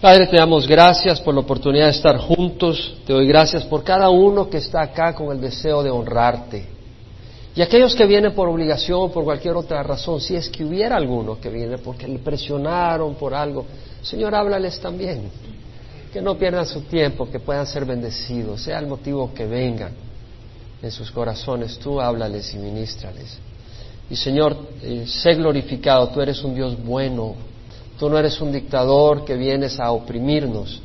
Padre, te damos gracias por la oportunidad de estar juntos. Te doy gracias por cada uno que está acá con el deseo de honrarte. Y aquellos que vienen por obligación o por cualquier otra razón, si es que hubiera alguno que viene porque le presionaron por algo, Señor, háblales también. Que no pierdan su tiempo, que puedan ser bendecidos, sea el motivo que vengan en sus corazones. Tú háblales y ministrales. Y Señor, eh, sé glorificado, tú eres un Dios bueno, tú no eres un dictador que vienes a oprimirnos,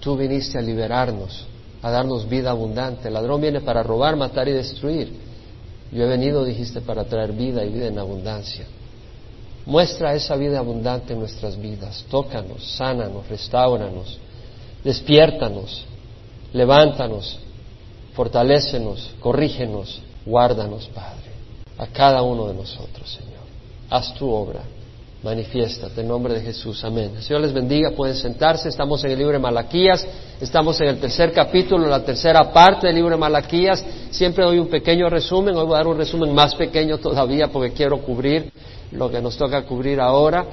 tú viniste a liberarnos, a darnos vida abundante. El ladrón viene para robar, matar y destruir. Yo he venido, dijiste, para traer vida y vida en abundancia. Muestra esa vida abundante en nuestras vidas. Tócanos, sánanos, restauranos, despiértanos, levántanos, fortalécenos, corrígenos, guárdanos, Padre a cada uno de nosotros, Señor. Haz tu obra, manifiéstate en nombre de Jesús. Amén. El Señor les bendiga, pueden sentarse. Estamos en el libro de Malaquías, estamos en el tercer capítulo, la tercera parte del libro de Malaquías. Siempre doy un pequeño resumen, hoy voy a dar un resumen más pequeño todavía porque quiero cubrir lo que nos toca cubrir ahora.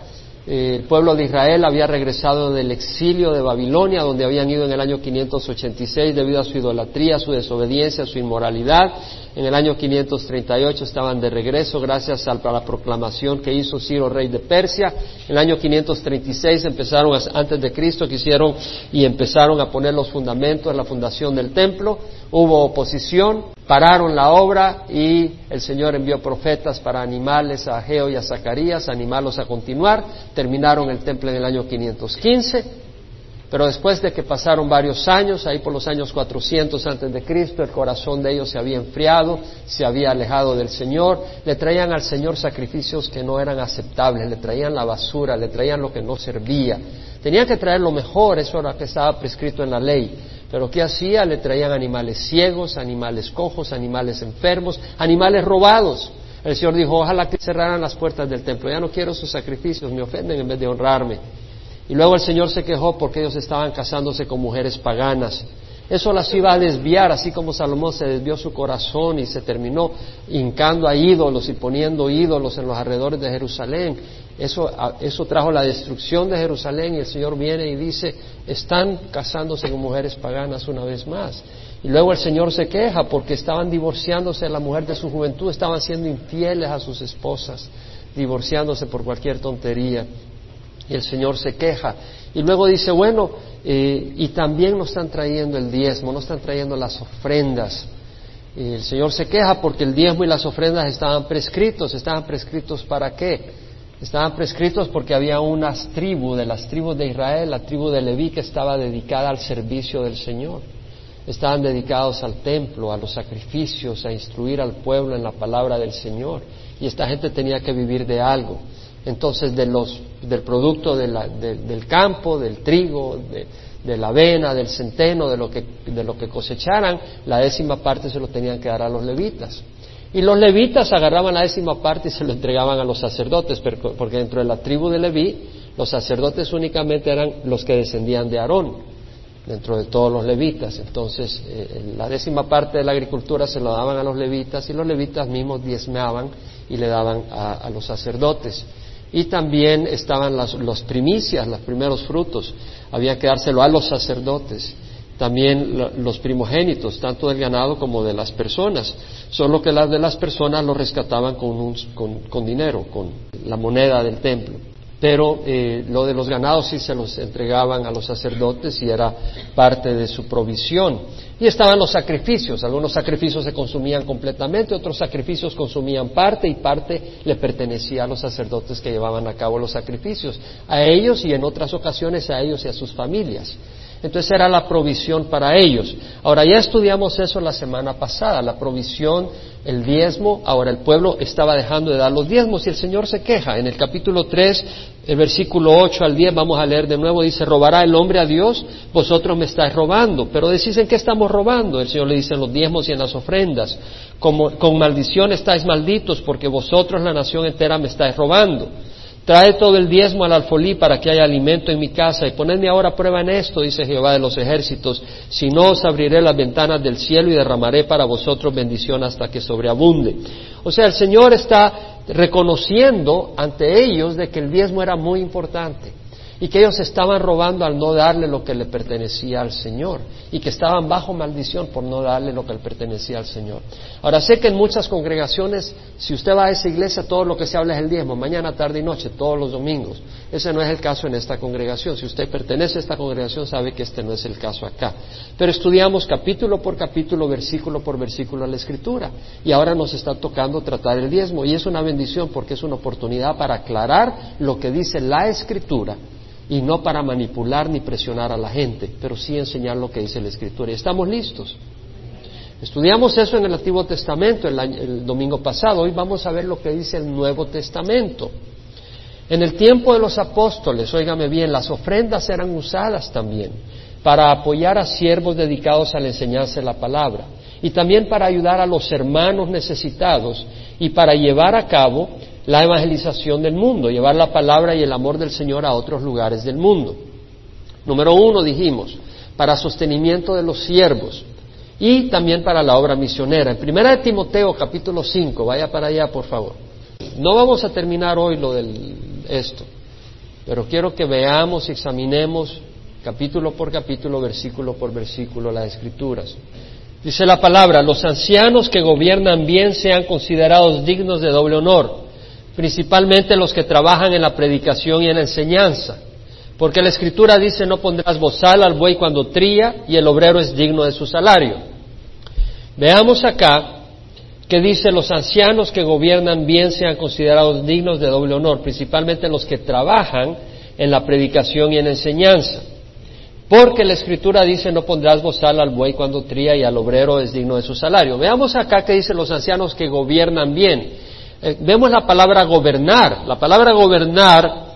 Eh, el pueblo de Israel había regresado del exilio de Babilonia, donde habían ido en el año 586 debido a su idolatría, su desobediencia, su inmoralidad. En el año 538 estaban de regreso gracias a la proclamación que hizo Ciro, rey de Persia. En el año 536 empezaron, antes de Cristo, quisieron y empezaron a poner los fundamentos, la fundación del templo. Hubo oposición, pararon la obra y el Señor envió profetas para animarles a Ageo y a Zacarías, animarlos a continuar. Terminaron el templo en el año 515 pero después de que pasaron varios años, ahí por los años 400 antes de Cristo, el corazón de ellos se había enfriado, se había alejado del Señor, le traían al Señor sacrificios que no eran aceptables, le traían la basura, le traían lo que no servía. Tenían que traer lo mejor, eso era lo que estaba prescrito en la ley. Pero ¿qué hacía? Le traían animales ciegos, animales cojos, animales enfermos, animales robados. El Señor dijo, ojalá que cerraran las puertas del templo, ya no quiero sus sacrificios, me ofenden en vez de honrarme. Y luego el Señor se quejó porque ellos estaban casándose con mujeres paganas. Eso las iba a desviar, así como Salomón se desvió su corazón y se terminó hincando a ídolos y poniendo ídolos en los alrededores de Jerusalén. Eso, eso trajo la destrucción de Jerusalén y el Señor viene y dice, están casándose con mujeres paganas una vez más. Y luego el Señor se queja porque estaban divorciándose de la mujer de su juventud, estaban siendo infieles a sus esposas, divorciándose por cualquier tontería. Y el Señor se queja. Y luego dice, bueno, eh, y también nos están trayendo el diezmo, nos están trayendo las ofrendas. Y el Señor se queja porque el diezmo y las ofrendas estaban prescritos. ¿Estaban prescritos para qué? Estaban prescritos porque había unas tribus, de las tribus de Israel, la tribu de Leví, que estaba dedicada al servicio del Señor. Estaban dedicados al templo, a los sacrificios, a instruir al pueblo en la palabra del Señor. Y esta gente tenía que vivir de algo entonces de los, del producto del campo, del trigo, de, la avena, del centeno, de lo, que, de lo que cosecharan, la décima parte se lo tenían que dar a los levitas. Y los levitas agarraban la décima parte y se lo entregaban a los sacerdotes, porque dentro de la tribu de Leví, los sacerdotes únicamente eran los que descendían de Aarón, dentro de todos los levitas. Entonces, eh, la décima parte de la agricultura se lo daban a los levitas y los levitas mismos diezmaban y le daban a los sacerdotes. Y también estaban las los primicias, los primeros frutos. Había que dárselo a los sacerdotes. También los primogénitos, tanto del ganado como de las personas. Solo que las de las personas lo rescataban con, con dinero, con la moneda del templo pero eh, lo de los ganados sí se los entregaban a los sacerdotes y era parte de su provisión. Y estaban los sacrificios, algunos sacrificios se consumían completamente, otros sacrificios consumían parte y parte le pertenecía a los sacerdotes que llevaban a cabo los sacrificios, a ellos y en otras ocasiones a ellos y a sus familias. Entonces era la provisión para ellos. Ahora ya estudiamos eso la semana pasada, la provisión, el diezmo. Ahora el pueblo estaba dejando de dar los diezmos y el Señor se queja. En el capítulo 3, el versículo 8 al 10, vamos a leer de nuevo, dice, ¿robará el hombre a Dios? Vosotros me estáis robando. Pero decís, ¿en qué estamos robando? El Señor le dice en los diezmos y en las ofrendas. con maldición estáis malditos porque vosotros, la nación entera, me estáis robando. Trae todo el diezmo al alfolí para que haya alimento en mi casa y ponedme ahora prueba en esto, dice Jehová de los ejércitos, si no os abriré las ventanas del cielo y derramaré para vosotros bendición hasta que sobreabunde. O sea, el Señor está reconociendo ante ellos de que el diezmo era muy importante. Y que ellos estaban robando al no darle lo que le pertenecía al Señor y que estaban bajo maldición por no darle lo que le pertenecía al Señor. Ahora sé que en muchas congregaciones, si usted va a esa iglesia, todo lo que se habla es el diezmo, mañana, tarde y noche, todos los domingos. Ese no es el caso en esta congregación. Si usted pertenece a esta congregación, sabe que este no es el caso acá. Pero estudiamos capítulo por capítulo, versículo por versículo la Escritura. Y ahora nos está tocando tratar el diezmo. Y es una bendición porque es una oportunidad para aclarar lo que dice la Escritura y no para manipular ni presionar a la gente, pero sí enseñar lo que dice la Escritura. ¿Y estamos listos? Estudiamos eso en el Antiguo Testamento el, domingo pasado. Hoy vamos a ver lo que dice el Nuevo Testamento. En el tiempo de los apóstoles, óigame bien, las ofrendas eran usadas también para apoyar a siervos dedicados a la enseñanza de la palabra y también para ayudar a los hermanos necesitados y para llevar a cabo la evangelización del mundo, llevar la palabra y el amor del Señor a otros lugares del mundo. Número uno, dijimos, para sostenimiento de los siervos y también para la obra misionera. En primera de Timoteo, capítulo 5, vaya para allá, por favor. No vamos a terminar hoy lo de esto, pero quiero que veamos y examinemos capítulo por capítulo, versículo por versículo, las escrituras. Dice la palabra, los ancianos que gobiernan bien sean considerados dignos de doble honor principalmente los que trabajan en la predicación y en la enseñanza. Porque la Escritura dice, no pondrás bozal al buey cuando tría y el obrero es digno de su salario. Veamos acá que dice, los ancianos que gobiernan bien sean considerados dignos de doble honor, principalmente los que trabajan en la predicación y en la enseñanza. Porque la Escritura dice, no pondrás bozal al buey cuando tría y al obrero es digno de su salario. Veamos acá que dice los ancianos que gobiernan bien. Eh, vemos la palabra gobernar. La palabra gobernar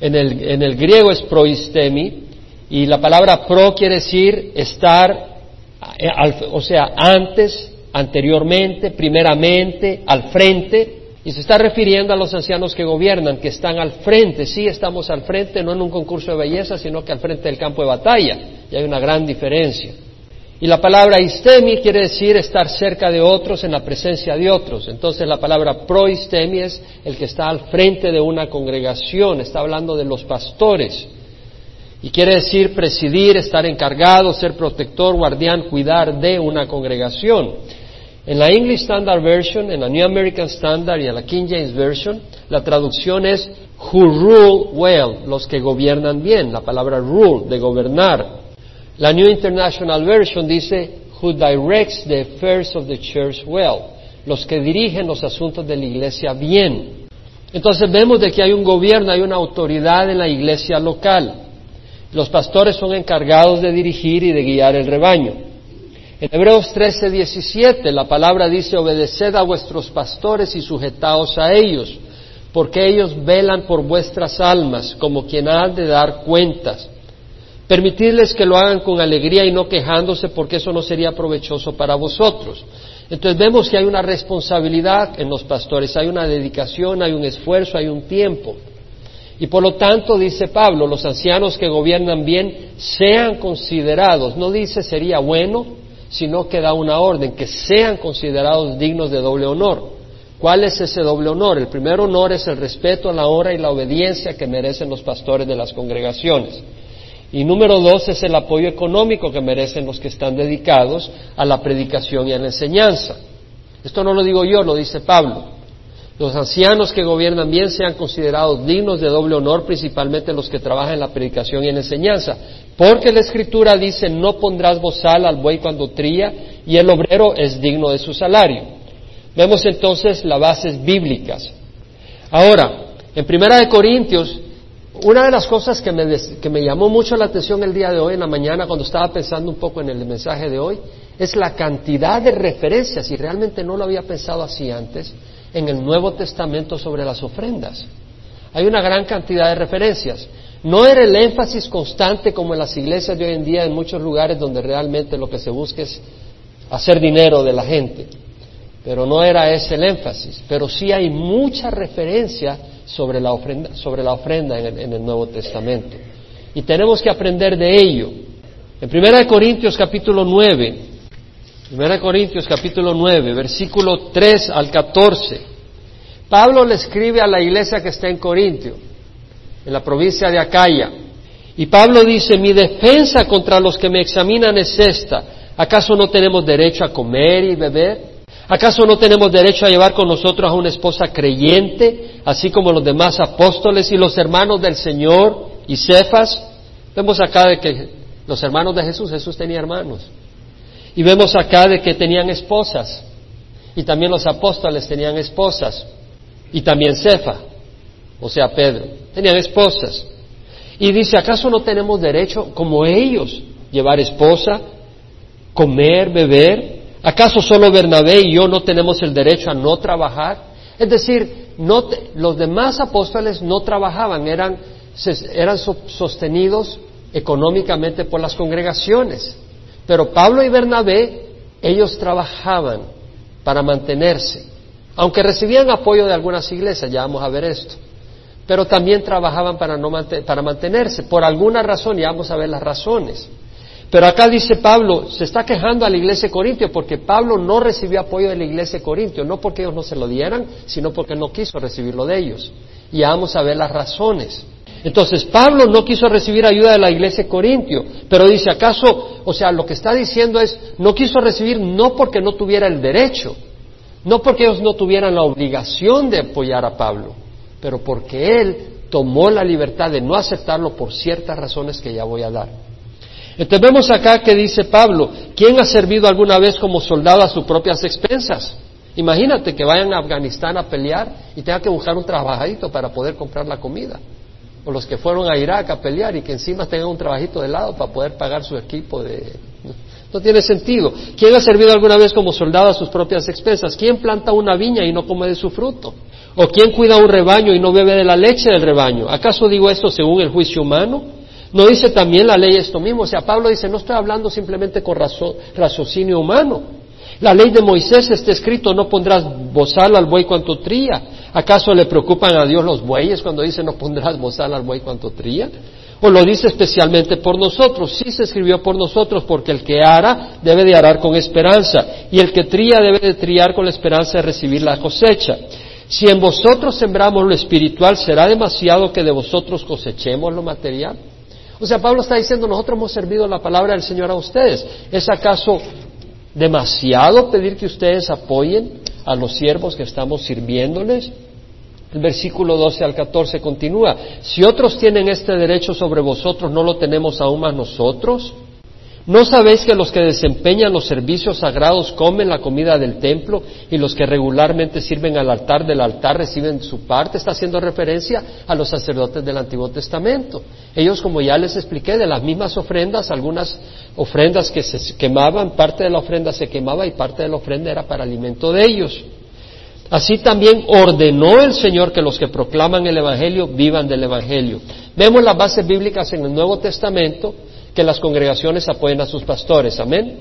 en el, en el griego es proistemi y la palabra pro quiere decir estar, eh, o sea, antes, anteriormente, primeramente, al frente. Y se está refiriendo a los ancianos que gobiernan, que están al frente. Sí, estamos al frente, no en un concurso de belleza, sino que al frente del campo de batalla. Y hay una gran diferencia. Y la palabra istemi quiere decir estar cerca de otros, en la presencia de otros. Entonces la palabra proistemi es el que está al frente de una congregación, está hablando de los pastores. Y quiere decir presidir, estar encargado, ser protector, guardián, cuidar de una congregación. En la English Standard Version, en la New American Standard y en la King James Version, la traducción es who rule well, los que gobiernan bien, la palabra rule, de gobernar. La New International Version dice, who directs the affairs of the church well, los que dirigen los asuntos de la iglesia bien. Entonces vemos de que hay un gobierno, hay una autoridad en la iglesia local. Los pastores son encargados de dirigir y de guiar el rebaño. En Hebreos 13, 17 la palabra dice, obedeced a vuestros pastores y sujetaos a ellos, porque ellos velan por vuestras almas como quien ha de dar cuentas. Permitidles que lo hagan con alegría y no quejándose porque eso no sería provechoso para vosotros. Entonces vemos que hay una responsabilidad en los pastores, hay una dedicación, hay un esfuerzo, hay un tiempo. Y por lo tanto, dice Pablo, los ancianos que gobiernan bien sean considerados, no dice sería bueno, sino que da una orden, que sean considerados dignos de doble honor. ¿Cuál es ese doble honor? El primer honor es el respeto, la honra y la obediencia que merecen los pastores de las congregaciones. Y número dos es el apoyo económico que merecen los que están dedicados a la predicación y a la enseñanza. Esto no lo digo yo, lo dice Pablo. Los ancianos que gobiernan bien sean considerados dignos de doble honor, principalmente los que trabajan en la predicación y en la enseñanza. Porque la Escritura dice, no pondrás bozal al buey cuando tría, y el obrero es digno de su salario. Vemos entonces las bases bíblicas. Ahora, en Primera de Corintios una de las cosas que me, que me llamó mucho la atención el día de hoy, en la mañana, cuando estaba pensando un poco en el mensaje de hoy, es la cantidad de referencias, y realmente no lo había pensado así antes, en el Nuevo Testamento sobre las ofrendas. Hay una gran cantidad de referencias. No era el énfasis constante como en las iglesias de hoy en día, en muchos lugares donde realmente lo que se busca es hacer dinero de la gente. Pero no era ese el énfasis. Pero sí hay mucha referencia sobre la ofrenda, sobre la ofrenda en, el, en el Nuevo Testamento. Y tenemos que aprender de ello. En 1 Corintios capítulo 9, 1 Corintios capítulo 9, versículo 3 al 14, Pablo le escribe a la iglesia que está en Corintio, en la provincia de Acaya. Y Pablo dice, mi defensa contra los que me examinan es esta. ¿Acaso no tenemos derecho a comer y beber? ¿Acaso no tenemos derecho a llevar con nosotros a una esposa creyente, así como los demás apóstoles y los hermanos del Señor y Cefas? Vemos acá de que los hermanos de Jesús, Jesús tenía hermanos. Y vemos acá de que tenían esposas. Y también los apóstoles tenían esposas. Y también Cefa, o sea, Pedro, tenían esposas. Y dice, ¿acaso no tenemos derecho, como ellos, llevar esposa, comer, beber? ¿Acaso solo Bernabé y yo no tenemos el derecho a no trabajar? Es decir, no los demás apóstoles no trabajaban, eran, eran sostenidos económicamente por las congregaciones. Pero Pablo y Bernabé, ellos trabajaban para mantenerse, aunque recibían apoyo de algunas iglesias, ya vamos a ver esto, pero también trabajaban para, no para mantenerse, por alguna razón, y vamos a ver las razones. Pero acá dice Pablo, se está quejando a la iglesia de Corintio porque Pablo no recibió apoyo de la iglesia de Corintio, no porque ellos no se lo dieran, sino porque no quiso recibirlo de ellos. Y vamos a ver las razones. Entonces, Pablo no quiso recibir ayuda de la iglesia de Corintio, pero dice, ¿acaso, o sea, lo que está diciendo es, no quiso recibir no porque no tuviera el derecho, no porque ellos no tuvieran la obligación de apoyar a Pablo, pero porque él tomó la libertad de no aceptarlo por ciertas razones que ya voy a dar. Entonces vemos acá que dice Pablo, ¿quién ha servido alguna vez como soldado a sus propias expensas? Imagínate que vayan a Afganistán a pelear y tengan que buscar un trabajadito para poder comprar la comida o los que fueron a Irak a pelear y que encima tengan un trabajito de lado para poder pagar su equipo de... No tiene sentido. ¿Quién ha servido alguna vez como soldado a sus propias expensas? ¿Quién planta una viña y no come de su fruto? ¿O quién cuida un rebaño y no bebe de la leche del rebaño? ¿Acaso digo esto según el juicio humano? ¿No dice también la ley esto mismo? O sea, Pablo dice, no estoy hablando simplemente con raciocinio humano. La ley de Moisés está escrito, no pondrás bozal al buey cuanto tría. ¿Acaso le preocupan a Dios los bueyes cuando dice no pondrás bozal al buey cuanto tría? ¿O lo dice especialmente por nosotros? Sí se escribió por nosotros porque el que ara debe de arar con esperanza y el que tría debe de triar con la esperanza de recibir la cosecha. Si en vosotros sembramos lo espiritual, ¿será demasiado que de vosotros cosechemos lo material? O sea, Pablo está diciendo, nosotros hemos servido la palabra del Señor a ustedes. ¿Es acaso demasiado pedir que ustedes apoyen a los siervos que estamos sirviéndoles? El versículo 12 al 14 continúa, si otros tienen este derecho sobre vosotros, ¿no lo tenemos aún más nosotros? ¿No sabéis que los que desempeñan los servicios sagrados comen la comida del templo y los que regularmente sirven al altar del altar reciben su parte? Está haciendo referencia a los sacerdotes del Antiguo Testamento. Ellos, como ya les expliqué, de las mismas ofrendas, algunas ofrendas que se quemaban, parte de la ofrenda se quemaba y parte de la ofrenda era para alimento de ellos. Así también ordenó el Señor que los que proclaman el Evangelio vivan del Evangelio. Vemos las bases bíblicas en el Nuevo Testamento que las congregaciones apoyen a sus pastores. Amén.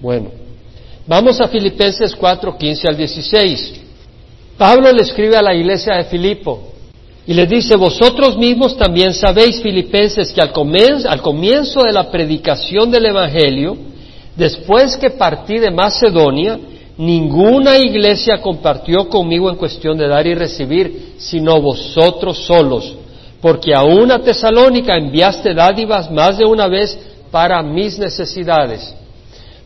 Bueno, vamos a Filipenses 4, 15 al 16. Pablo le escribe a la iglesia de Filipo y le dice, vosotros mismos también sabéis, filipenses, que al comienzo, al comienzo de la predicación del Evangelio, después que partí de Macedonia, ninguna iglesia compartió conmigo en cuestión de dar y recibir, sino vosotros solos porque a una Tesalónica enviaste dádivas más de una vez para mis necesidades.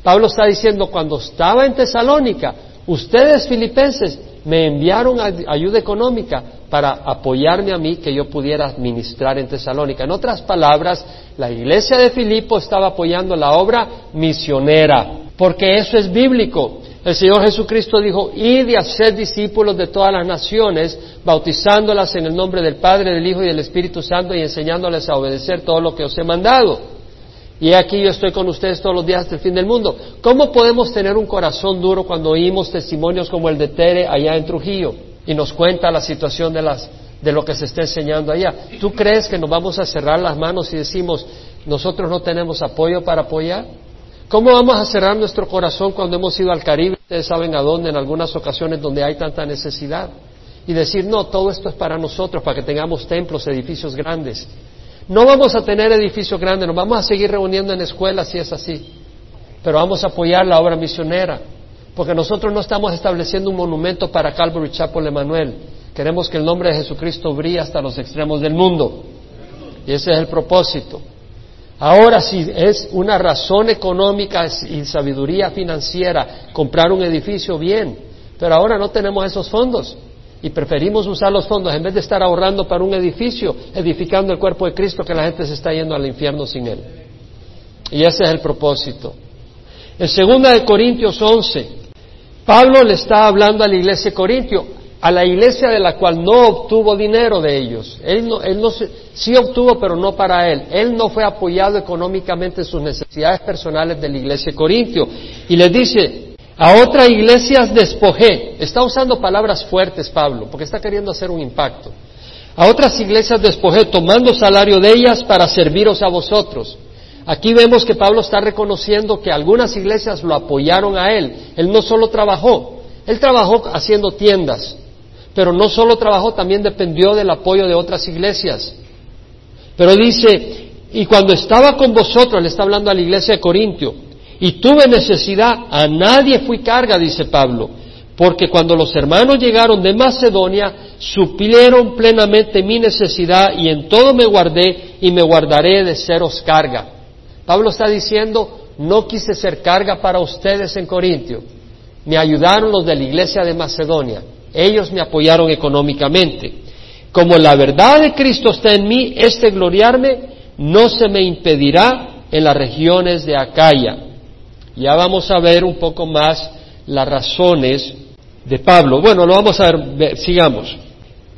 Pablo está diciendo, cuando estaba en Tesalónica, ustedes filipenses me enviaron ayuda económica para apoyarme a mí que yo pudiera administrar en Tesalónica. En otras palabras, la iglesia de Filipo estaba apoyando la obra misionera, porque eso es bíblico. El Señor Jesucristo dijo, id y haced discípulos de todas las naciones, bautizándolas en el nombre del Padre, del Hijo y del Espíritu Santo y enseñándoles a obedecer todo lo que os he mandado. Y aquí yo estoy con ustedes todos los días hasta el fin del mundo. ¿Cómo podemos tener un corazón duro cuando oímos testimonios como el de Tere allá en Trujillo y nos cuenta la situación de, las, de lo que se está enseñando allá? ¿Tú crees que nos vamos a cerrar las manos y decimos, nosotros no tenemos apoyo para apoyar? ¿Cómo vamos a cerrar nuestro corazón cuando hemos ido al Caribe? Ustedes saben a dónde, en algunas ocasiones donde hay tanta necesidad. Y decir, no, todo esto es para nosotros, para que tengamos templos, edificios grandes. No vamos a tener edificios grandes, nos vamos a seguir reuniendo en escuelas si es así. Pero vamos a apoyar la obra misionera. Porque nosotros no estamos estableciendo un monumento para Calvary Chapel Emanuel. Queremos que el nombre de Jesucristo brille hasta los extremos del mundo. Y ese es el propósito. Ahora, si es una razón económica y sabiduría financiera comprar un edificio, bien, pero ahora no tenemos esos fondos y preferimos usar los fondos en vez de estar ahorrando para un edificio, edificando el cuerpo de Cristo, que la gente se está yendo al infierno sin él. Y ese es el propósito. En segunda de Corintios 11, Pablo le está hablando a la iglesia de Corintio, a la iglesia de la cual no obtuvo dinero de ellos. Él, no, él no sí obtuvo, pero no para él. Él no fue apoyado económicamente en sus necesidades personales de la iglesia de Corintio. Y le dice, a otras iglesias despojé. Está usando palabras fuertes Pablo, porque está queriendo hacer un impacto. A otras iglesias despojé, tomando salario de ellas para serviros a vosotros. Aquí vemos que Pablo está reconociendo que algunas iglesias lo apoyaron a él. Él no solo trabajó, él trabajó haciendo tiendas, pero no solo trabajó, también dependió del apoyo de otras iglesias. Pero dice, y cuando estaba con vosotros, le está hablando a la iglesia de Corintio, y tuve necesidad, a nadie fui carga, dice Pablo, porque cuando los hermanos llegaron de Macedonia, suplieron plenamente mi necesidad y en todo me guardé y me guardaré de seros carga. Pablo está diciendo, no quise ser carga para ustedes en Corintio. Me ayudaron los de la iglesia de Macedonia. Ellos me apoyaron económicamente. Como la verdad de Cristo está en mí, este gloriarme no se me impedirá en las regiones de Acaya. Ya vamos a ver un poco más las razones de Pablo. Bueno, lo vamos a ver, sigamos.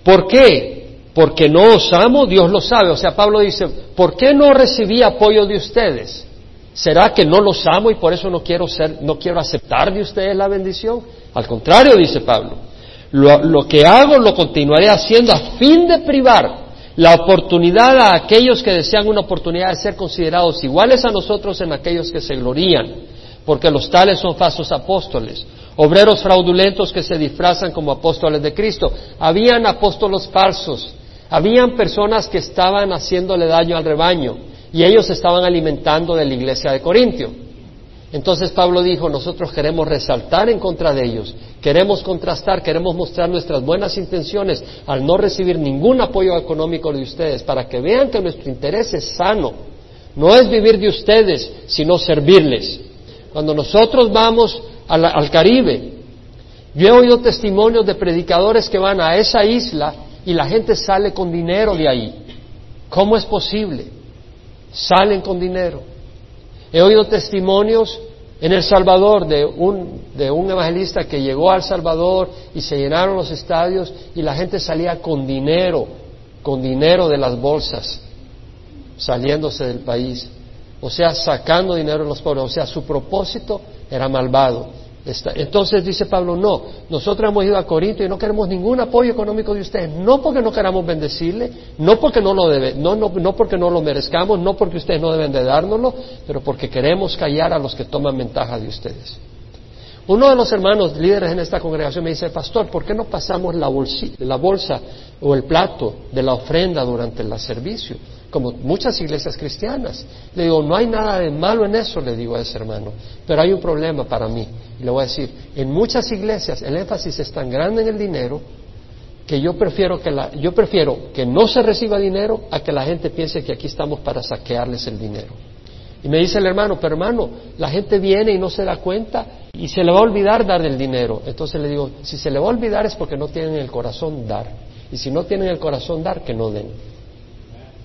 ¿Por qué? Porque no os amo, Dios lo sabe. O sea, Pablo dice, ¿por qué no recibí apoyo de ustedes? ¿Será que no los amo y por eso no quiero ser, no quiero aceptar de ustedes la bendición? Al contrario, dice Pablo. Lo, que hago lo continuaré haciendo a fin de privar la oportunidad a aquellos que desean una oportunidad de ser considerados iguales a nosotros en aquellos que se glorían, porque los tales son falsos apóstoles, obreros fraudulentos que se disfrazan como apóstoles de Cristo. Habían apóstolos falsos, habían personas que estaban haciéndole daño al rebaño y ellos estaban alimentando de la iglesia de Corintio. Entonces Pablo dijo, nosotros queremos resaltar en contra de ellos, queremos contrastar, queremos mostrar nuestras buenas intenciones al no recibir ningún apoyo económico de ustedes, para que vean que nuestro interés es sano. No es vivir de ustedes, sino servirles. Cuando nosotros vamos al, Caribe, yo he oído testimonios de predicadores que van a esa isla y la gente sale con dinero de ahí. ¿Cómo es posible? Salen con dinero. He oído testimonios en El Salvador de un, de un evangelista que llegó al Salvador y se llenaron los estadios y la gente salía con dinero, con dinero de las bolsas, saliéndose del país. O sea, sacando dinero de los pobres. O sea, su propósito era malvado. Entonces dice Pablo, no, nosotros hemos ido a Corinto y no queremos ningún apoyo económico de ustedes, no porque no queramos bendecirle, no porque no lo, debe, no, no, no porque no lo merezcamos, no porque ustedes no deben de dárnoslo, pero porque queremos callar a los que toman ventaja de ustedes. Uno de los hermanos líderes en esta congregación me dice, pastor, ¿por qué no pasamos la, la bolsa o el plato de la ofrenda durante el servicio? Como muchas iglesias cristianas. Le digo, no hay nada de malo en eso, le digo a ese hermano, pero hay un problema para mí. Y le voy a decir, en muchas iglesias el énfasis es tan grande en el dinero que yo prefiero que, la, yo prefiero que no se reciba dinero a que la gente piense que aquí estamos para saquearles el dinero. Y me dice el hermano, pero hermano, la gente viene y no se da cuenta y se le va a olvidar dar el dinero. Entonces le digo, si se le va a olvidar es porque no tienen el corazón dar. Y si no tienen el corazón dar, que no den.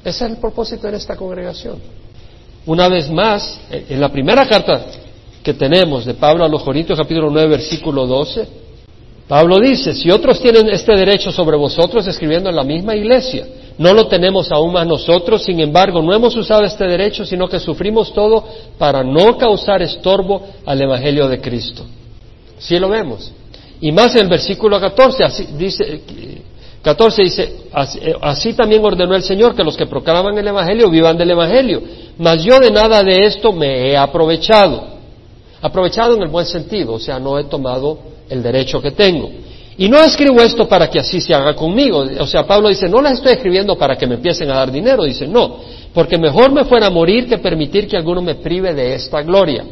Ese es el propósito de esta congregación. Una vez más, en la primera carta que tenemos de Pablo a los Corintios, capítulo 9, versículo 12, Pablo dice, si otros tienen este derecho sobre vosotros, escribiendo en la misma iglesia, no lo tenemos aún más nosotros, sin embargo, no hemos usado este derecho, sino que sufrimos todo para no causar estorbo al Evangelio de Cristo. Sí lo vemos. Y más en el versículo 14, así dice, 14 dice, eh, así, también ordenó el Señor que los que proclaman el Evangelio vivan del Evangelio. Mas yo de nada de esto me he aprovechado. Aprovechado en el buen sentido, o sea, no he tomado el derecho que tengo. Y no escribo esto para que así se haga conmigo. O sea, Pablo dice, no las estoy escribiendo para que me empiecen a dar dinero. Dice, no, porque mejor me fuera a morir que permitir que alguno me prive de esta gloria.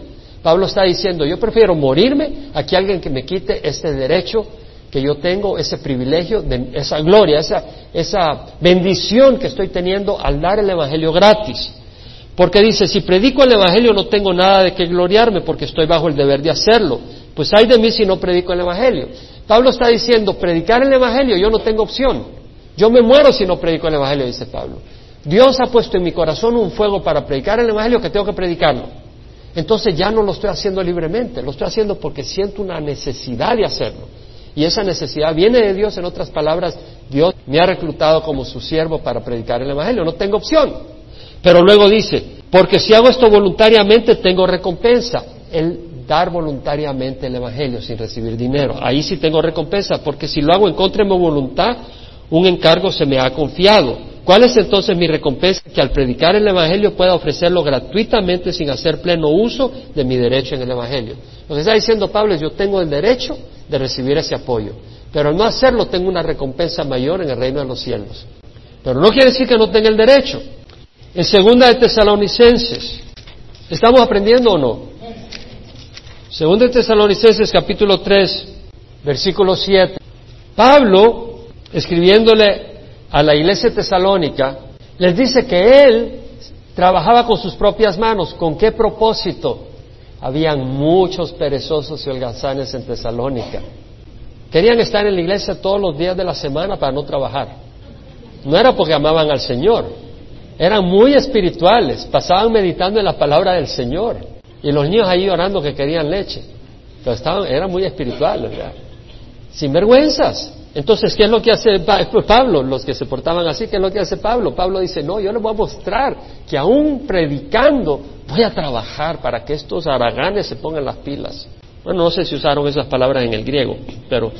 Pablo está diciendo, yo prefiero morirme a que alguien que me quite este derecho que yo tengo ese privilegio, esa gloria, esa, esa bendición que estoy teniendo al dar el Evangelio gratis. Porque dice, si predico el Evangelio no tengo nada de qué gloriarme porque estoy bajo el deber de hacerlo. Pues hay de mí si no predico el Evangelio. Pablo está diciendo, predicar el Evangelio yo no tengo opción. Yo me muero si no predico el Evangelio, dice Pablo. Dios ha puesto en mi corazón un fuego para predicar el Evangelio que tengo que predicarlo. Entonces ya no lo estoy haciendo libremente, lo estoy haciendo porque siento una necesidad de hacerlo. Y esa necesidad viene de Dios, en otras palabras, Dios me ha reclutado como su siervo para predicar el Evangelio, no tengo opción. Pero luego dice, porque si hago esto voluntariamente tengo recompensa. El dar voluntariamente el Evangelio sin recibir dinero. Ahí sí tengo recompensa, porque si lo hago en contra de mi voluntad, un encargo se me ha confiado. ¿Cuál es entonces mi recompensa? Que al predicar el Evangelio pueda ofrecerlo gratuitamente sin hacer pleno uso de mi derecho en el Evangelio. Lo que está diciendo Pablo es yo tengo el derecho de recibir ese apoyo, pero al no hacerlo tengo una recompensa mayor en el reino de los cielos. Pero no quiere decir que no tenga el derecho. En segunda de Tesalonicenses, ¿estamos aprendiendo o no? Segunda de Tesalonicenses capítulo 3, versículo 7. Pablo, escribiéndole a la iglesia tesalónica, les dice que él trabajaba con sus propias manos. ¿Con qué propósito? Habían muchos perezosos y holgazanes en Tesalónica. Querían estar en la iglesia todos los días de la semana para no trabajar. No era porque amaban al Señor, eran muy espirituales, pasaban meditando en la palabra del Señor. Y los niños ahí orando que querían leche. Pero estaban, eran muy espirituales, ¿verdad? Sin vergüenzas. Entonces, ¿qué es lo que hace Pablo? Los que se portaban así, ¿qué es lo que hace Pablo? Pablo dice, no, yo les voy a mostrar que aún predicando voy a trabajar para que estos haraganes se pongan las pilas. Bueno, no sé si usaron esas palabras en el griego, pero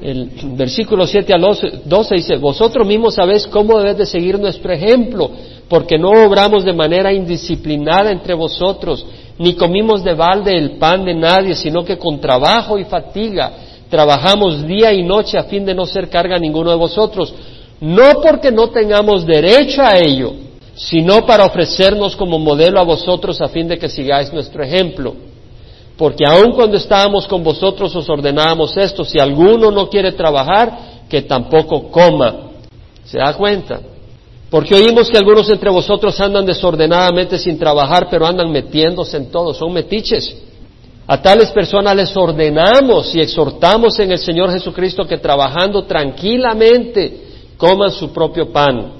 el versículo 7 al 12 dice, vosotros mismos sabéis cómo debéis de seguir nuestro ejemplo, porque no obramos de manera indisciplinada entre vosotros, ni comimos de balde el pan de nadie, sino que con trabajo y fatiga Trabajamos día y noche a fin de no ser carga a ninguno de vosotros, no porque no tengamos derecho a ello, sino para ofrecernos como modelo a vosotros a fin de que sigáis nuestro ejemplo. Porque aun cuando estábamos con vosotros os ordenábamos esto, si alguno no quiere trabajar, que tampoco coma. ¿Se da cuenta? Porque oímos que algunos entre vosotros andan desordenadamente sin trabajar, pero andan metiéndose en todo, son metiches. A tales personas les ordenamos y exhortamos en el Señor Jesucristo que trabajando tranquilamente coman su propio pan.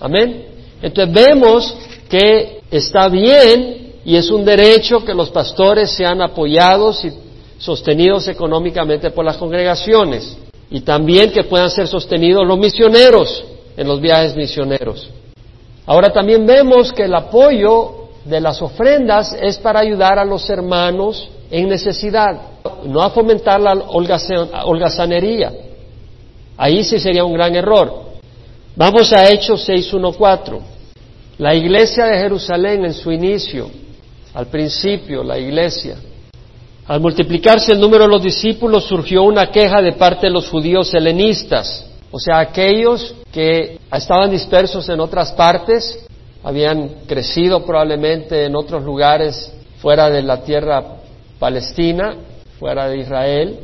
Amén. Entonces vemos que está bien y es un derecho que los pastores sean apoyados y sostenidos económicamente por las congregaciones y también que puedan ser sostenidos los misioneros en los viajes misioneros. Ahora también vemos que el apoyo de las ofrendas es para ayudar a los hermanos en necesidad, no a fomentar la holgazanería. Ahí sí sería un gran error. Vamos a Hechos 6.1.4. La iglesia de Jerusalén en su inicio, al principio, la iglesia. Al multiplicarse el número de los discípulos surgió una queja de parte de los judíos helenistas, o sea, aquellos que estaban dispersos en otras partes, habían crecido probablemente en otros lugares fuera de la tierra Palestina, fuera de Israel,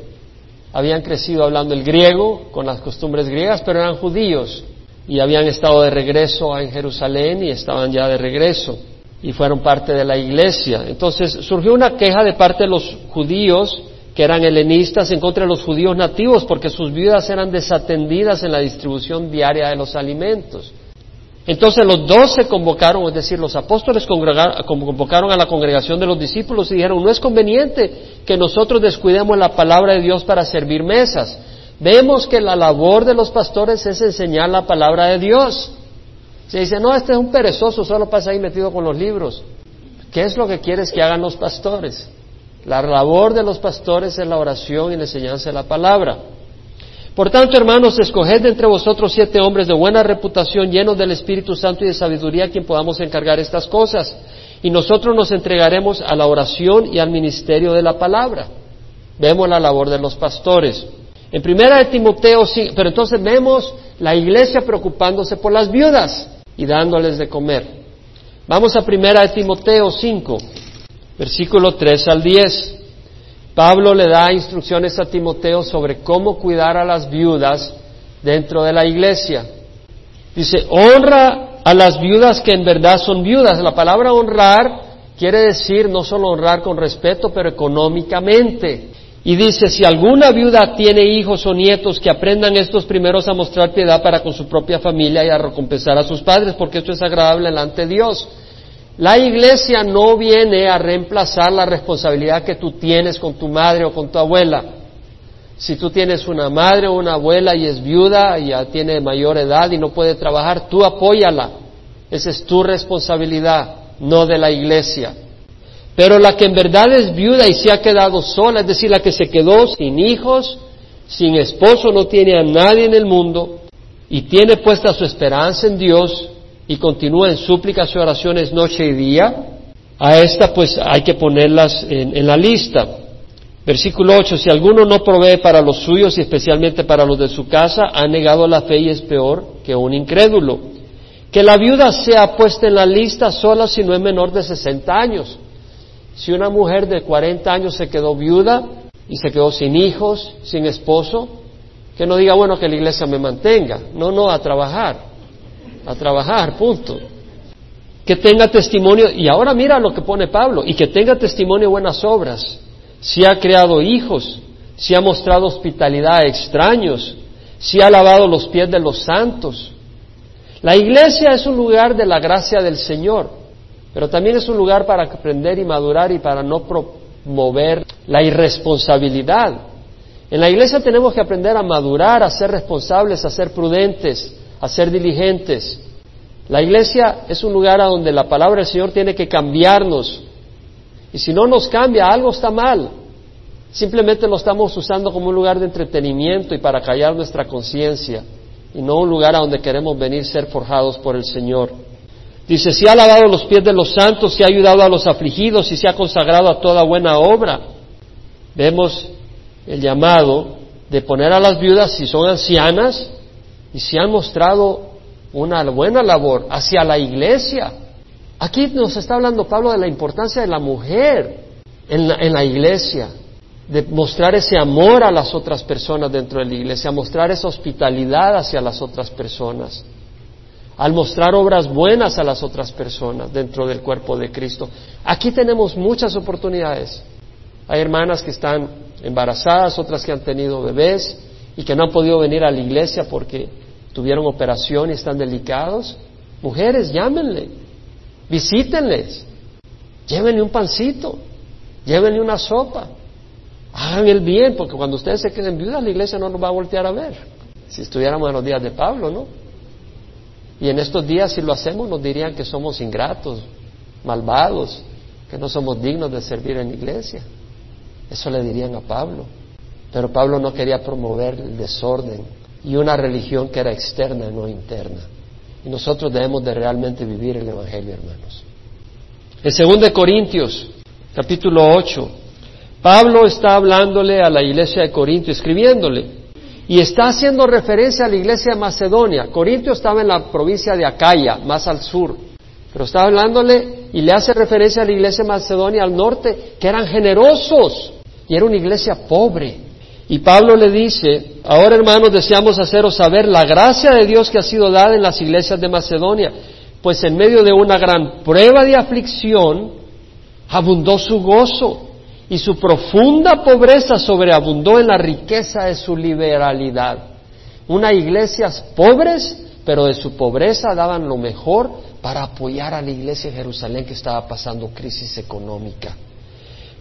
habían crecido hablando el griego, con las costumbres griegas, pero eran judíos y habían estado de regreso en Jerusalén y estaban ya de regreso y fueron parte de la iglesia. Entonces surgió una queja de parte de los judíos que eran helenistas en contra de los judíos nativos porque sus vidas eran desatendidas en la distribución diaria de los alimentos. Entonces los dos se convocaron, es decir, los apóstoles convocaron a la congregación de los discípulos y dijeron, no es conveniente que nosotros descuidemos la palabra de Dios para servir mesas. Vemos que la labor de los pastores es enseñar la palabra de Dios. Se dice, no, este es un perezoso, solo pasa ahí metido con los libros. ¿Qué es lo que quieres que hagan los pastores? La labor de los pastores es la oración y la enseñanza de la palabra. Por tanto, hermanos, escoged entre vosotros siete hombres de buena reputación, llenos del Espíritu Santo y de sabiduría, a quien podamos encargar estas cosas. Y nosotros nos entregaremos a la oración y al ministerio de la palabra. Vemos la labor de los pastores. En primera de Timoteo, pero entonces vemos la iglesia preocupándose por las viudas y dándoles de comer. Vamos a primera de Timoteo 5, versículo 3 al 10. Pablo le da instrucciones a Timoteo sobre cómo cuidar a las viudas dentro de la iglesia. Dice, honra a las viudas que en verdad son viudas. La palabra honrar quiere decir no solo honrar con respeto, pero económicamente. Y dice, si alguna viuda tiene hijos o nietos, que aprendan estos primeros a mostrar piedad para con su propia familia y a recompensar a sus padres, porque esto es agradable delante de Dios. La iglesia no viene a reemplazar la responsabilidad que tú tienes con tu madre o con tu abuela. Si tú tienes una madre o una abuela y es viuda y ya tiene mayor edad y no puede trabajar, tú apóyala. Esa es tu responsabilidad, no de la iglesia. Pero la que en verdad es viuda y se ha quedado sola, es decir, la que se quedó sin hijos, sin esposo, no tiene a nadie en el mundo y tiene puesta su esperanza en Dios y continúa en súplicas y oraciones noche y día, a esta pues hay que ponerlas en, en la lista. Versículo 8, si alguno no provee para los suyos y especialmente para los de su casa, ha negado la fe y es peor que un incrédulo. Que la viuda sea puesta en la lista sola si no es menor de 60 años. Si una mujer de 40 años se quedó viuda y se quedó sin hijos, sin esposo, que no diga, bueno, que la iglesia me mantenga. No, no, a trabajar. A trabajar, punto. Que tenga testimonio, y ahora mira lo que pone Pablo, y que tenga testimonio de buenas obras. Si ha creado hijos, si ha mostrado hospitalidad a extraños, si ha lavado los pies de los santos. La iglesia es un lugar de la gracia del Señor. Pero también es un lugar para aprender y madurar y para no promover la irresponsabilidad. En la iglesia tenemos que aprender a madurar, a ser responsables, a ser prudentes, a ser diligentes. La iglesia es un lugar a donde la palabra del Señor tiene que cambiarnos. Y si no nos cambia, algo está mal. Simplemente lo estamos usando como un lugar de entretenimiento y para callar nuestra conciencia, y no un lugar a donde queremos venir ser forjados por el Señor. Dice, si ha lavado los pies de los santos, si ha ayudado a los afligidos y se ha consagrado a toda buena obra. Vemos el llamado de poner a las viudas si son ancianas y si han mostrado una buena labor hacia la iglesia. Aquí nos está hablando Pablo de la importancia de la mujer en la, iglesia, de mostrar ese amor a las otras personas dentro de la iglesia, mostrar esa hospitalidad hacia las otras personas al mostrar obras buenas a las otras personas dentro del cuerpo de Cristo. Aquí tenemos muchas oportunidades. Hay hermanas que están embarazadas, otras que han tenido bebés y que no han podido venir a la iglesia porque tuvieron operación y están delicados. Mujeres, llámenle, visítenles, llévenle un pancito, llévenle una sopa, hagan el bien, porque cuando ustedes se queden viudas la iglesia no nos va a voltear a ver. Si estuviéramos en los días de Pablo, ¿no? Y en estos días, si lo hacemos, nos dirían que somos ingratos, malvados, que no somos dignos de servir en la iglesia. Eso le dirían a Pablo. Pero Pablo no quería promover el desorden y una religión que era externa no interna. Y nosotros debemos de realmente vivir el Evangelio, hermanos. En 2 Corintios, capítulo 8, Pablo está hablándole a la iglesia de Corinto, escribiéndole, y está haciendo referencia a la iglesia de Macedonia. Corintio estaba en la provincia de Acaya, más al sur. Pero está hablándole y le hace referencia a la iglesia de Macedonia al norte, que eran generosos y era una iglesia pobre. Y Pablo le dice, ahora hermanos deseamos haceros saber la gracia de Dios que ha sido dada en las iglesias de Macedonia, pues en medio de una gran prueba de aflicción abundó su gozo y su profunda pobreza sobreabundó en la riqueza de su liberalidad. Unas iglesias pobres, pero de su pobreza daban lo mejor para apoyar a la iglesia de Jerusalén que estaba pasando crisis económica.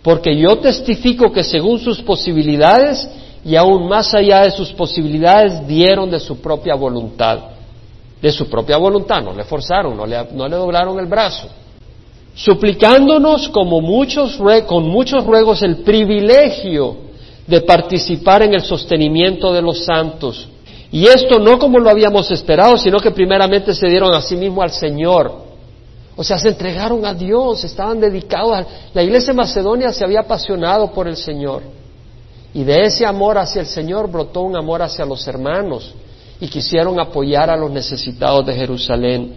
Porque yo testifico que según sus posibilidades y aún más allá de sus posibilidades dieron de su propia voluntad. De su propia voluntad, no le forzaron, no le, no le doblaron el brazo suplicándonos como muchos, con muchos ruegos el privilegio de participar en el sostenimiento de los santos. Y esto no como lo habíamos esperado, sino que primeramente se dieron a sí mismo al Señor. O sea, se entregaron a Dios, estaban dedicados. La iglesia de Macedonia se había apasionado por el Señor. Y de ese amor hacia el Señor brotó un amor hacia los hermanos y quisieron apoyar a los necesitados de Jerusalén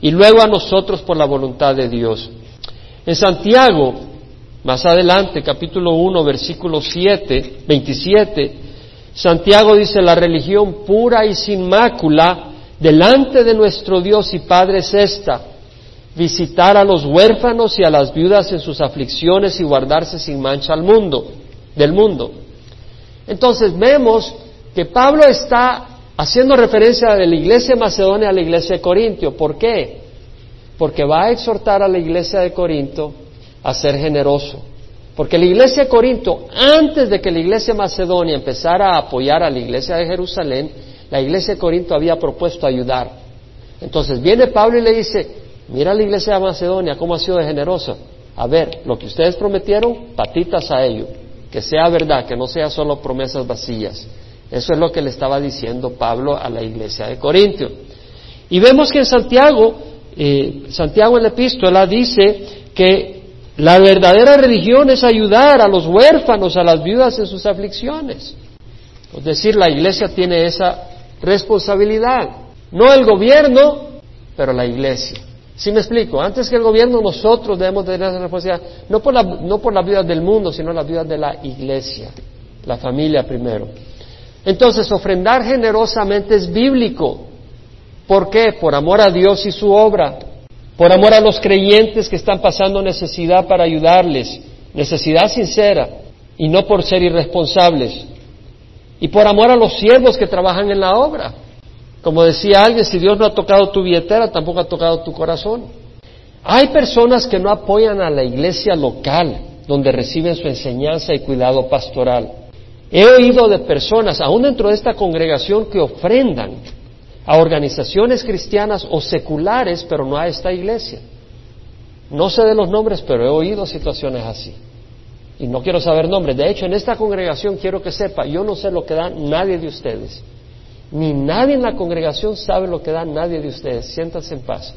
y luego a nosotros por la voluntad de Dios. En Santiago, Más adelante, capítulo 1, versículo 7, 27, Santiago dice, la religión pura y sin mácula delante de nuestro Dios y Padre es esta, visitar a los huérfanos y a las viudas en sus aflicciones y guardarse sin mancha al mundo, del mundo. Entonces vemos que Pablo está haciendo referencia de la iglesia de Macedonia a la iglesia de Corintio. ¿Por qué? Porque va a exhortar a la iglesia de Corinto a ser generoso. Porque la iglesia de Corinto, antes de que la iglesia de Macedonia empezara a apoyar a la iglesia de Jerusalén, la iglesia de Corinto había propuesto ayudar. Entonces viene Pablo y le dice, mira la iglesia de Macedonia, cómo ha sido de generosa. A ver, lo que ustedes prometieron, patitas a ello. Que sea verdad, que no sea solo promesas vacías. Eso es lo que le estaba diciendo Pablo a la iglesia de Corintio. Y vemos que en Santiago, eh, Santiago en la epístola dice que la verdadera religión es ayudar a los huérfanos, a las viudas en sus aflicciones. Es decir, la iglesia tiene esa responsabilidad. No el gobierno, pero la iglesia. ¿Sí me explico? Antes que el gobierno, nosotros debemos tener esa responsabilidad, no por, la, no por las vidas del mundo, sino las vidas de la iglesia, la familia primero. Entonces, ofrendar generosamente es bíblico. ¿Por qué? Por amor a Dios y su obra, por amor a los creyentes que están pasando necesidad para ayudarles, necesidad sincera, y no por ser irresponsables, y por amor a los siervos que trabajan en la obra. Como decía alguien, si Dios no ha tocado tu billetera, tampoco ha tocado tu corazón. Hay personas que no apoyan a la iglesia local, donde reciben su enseñanza y cuidado pastoral. He oído de personas, aún dentro de esta congregación, que ofrendan a organizaciones cristianas o seculares, pero no a esta iglesia. No sé de los nombres, pero he oído situaciones así. Y no quiero saber nombres. De hecho, en esta congregación quiero que sepa, yo no sé lo que da nadie de ustedes. Ni nadie en la congregación sabe lo que da nadie de ustedes. Siéntanse en paz.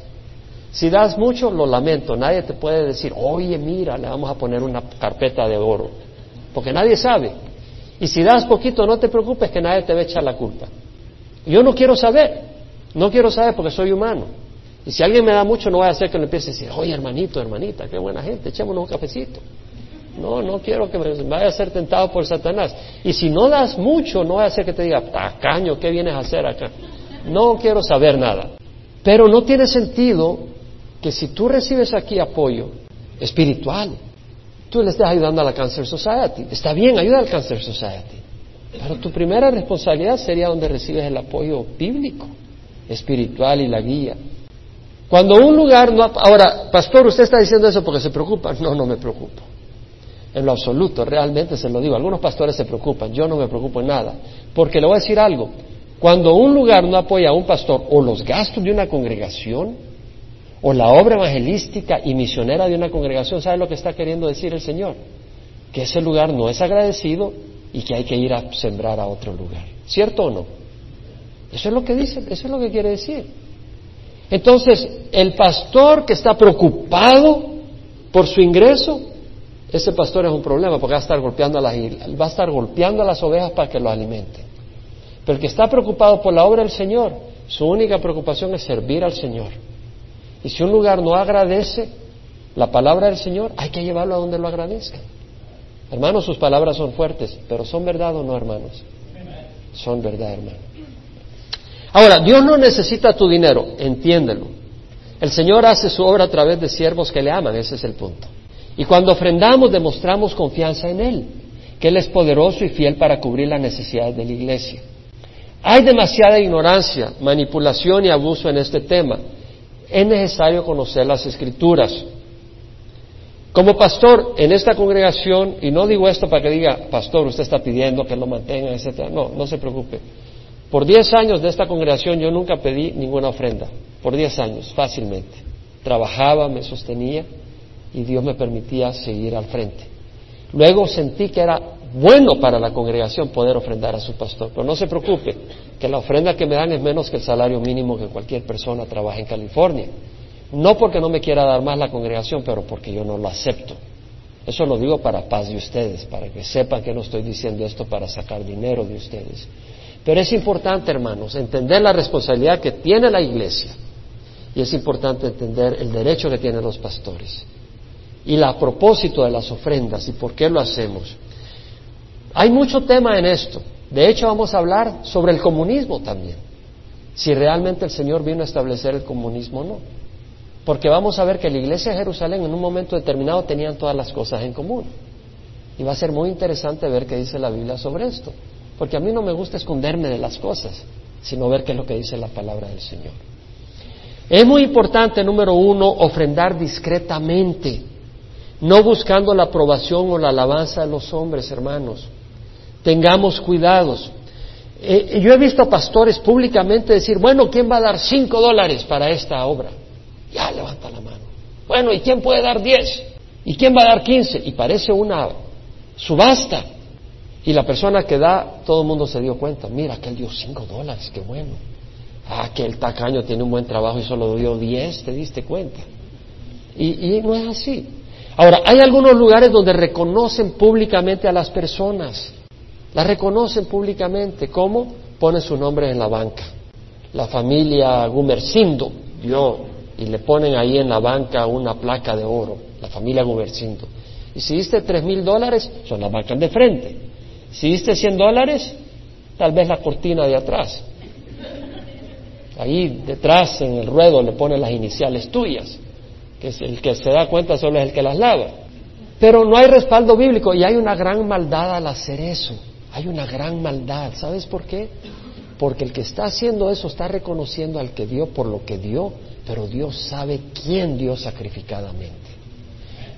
Si das mucho, lo lamento. Nadie te puede decir, oye, mira, le vamos a poner una carpeta de oro. Porque nadie sabe. Y si das poquito, no te preocupes que nadie te va a echar la culpa. Yo no quiero saber. No quiero saber porque soy humano. Y si alguien me da mucho, no voy a hacer que le empiece a decir, oye, hermanito, hermanita, qué buena gente, echémonos un cafecito. No, no quiero que me vaya a ser tentado por Satanás. Y si no das mucho, no voy a hacer que te diga, tacaño, ¿qué vienes a hacer acá? No quiero saber nada. Pero no tiene sentido que si tú recibes aquí apoyo espiritual, tú le estés ayudando a la Cancer Society. Está bien, ayuda al Cancer Society. Pero tu primera responsabilidad sería donde recibes el apoyo bíblico, espiritual y la guía. Cuando un lugar no... Ahora, pastor, usted está diciendo eso porque se preocupa. No, no me preocupo en lo absoluto, realmente se lo digo. Algunos pastores se preocupan, yo no me preocupo en nada. Porque le voy a decir algo, cuando un lugar no apoya a un pastor o los gastos de una congregación o la obra evangelística y misionera de una congregación, ¿sabe lo que está queriendo decir el Señor? Que ese lugar no es agradecido y que hay que ir a sembrar a otro lugar. ¿Cierto o no? Eso es lo que dice, eso es lo que quiere decir. Entonces, el pastor que está preocupado por su ingreso, ese pastor es un problema porque va a estar golpeando a las, va a estar golpeando a las ovejas para que lo alimente. Pero el que está preocupado por la obra del Señor, su única preocupación es servir al Señor. Y si un lugar no agradece la palabra del Señor, hay que llevarlo a donde lo agradezca. Hermanos, sus palabras son fuertes, pero ¿son verdad o no, hermanos? Son verdad, hermano. Ahora, Dios no necesita tu dinero, entiéndelo. El Señor hace su obra a través de siervos que le aman, ese es el punto. Y cuando ofrendamos demostramos confianza en Él, que Él es poderoso y fiel para cubrir las necesidades de la iglesia. Hay demasiada ignorancia, manipulación y abuso en este tema. Es necesario conocer las escrituras. Como pastor en esta congregación, y no digo esto para que diga, pastor, usted está pidiendo que lo mantenga, etc. No, no se preocupe. Por diez años de esta congregación yo nunca pedí ninguna ofrenda. Por diez años, fácilmente. Trabajaba, me sostenía y Dios me permitía seguir al frente. Luego sentí que era bueno para la congregación poder ofrendar a su pastor, pero no se preocupe, que la ofrenda que me dan es menos que el salario mínimo que cualquier persona trabaja en California. No porque no me quiera dar más la congregación, pero porque yo no lo acepto. Eso lo digo para paz de ustedes, para que sepan que no estoy diciendo esto para sacar dinero de ustedes. Pero es importante, hermanos, entender la responsabilidad que tiene la iglesia y es importante entender el derecho que tienen los pastores. Y la propósito de las ofrendas y por qué lo hacemos. Hay mucho tema en esto. De hecho, vamos a hablar sobre el comunismo también. Si realmente el Señor vino a establecer el comunismo o no. Porque vamos a ver que la iglesia de Jerusalén en un momento determinado tenían todas las cosas en común. Y va a ser muy interesante ver qué dice la Biblia sobre esto. Porque a mí no me gusta esconderme de las cosas, sino ver qué es lo que dice la palabra del Señor. Es muy importante, número uno, ofrendar discretamente, no buscando la aprobación o la alabanza de los hombres, hermanos. Tengamos cuidados. Eh, yo he visto pastores públicamente decir, bueno, ¿quién va a dar cinco dólares para esta obra? Ya levanta la mano. Bueno, ¿y quién puede dar diez? ¿Y quién va a dar quince? Y parece una subasta. Y la persona que da, todo el mundo se dio cuenta, mira, que él dio cinco dólares, qué bueno. Ah, que el tacaño tiene un buen trabajo y solo dio diez, te diste cuenta. Y no es así. Ahora, hay algunos lugares donde reconocen públicamente a las personas. Las reconocen públicamente. ¿Cómo? Ponen su nombre en la banca. La familia Gumercindo dio y le ponen ahí en la banca una placa de oro. La familia Gumercindo. Y si diste tres mil dólares, son las bancas de frente. Si diste cien dólares, tal vez la cortina de atrás. Ahí detrás en el ruedo le ponen las iniciales tuyas, que el que se da cuenta solo es el que las lava. Pero no hay respaldo bíblico y hay una gran maldad al hacer eso. Hay una gran maldad. ¿Sabes por qué? Porque el que está haciendo eso está reconociendo al que dio por lo que dio, pero Dios sabe quién dio sacrificadamente.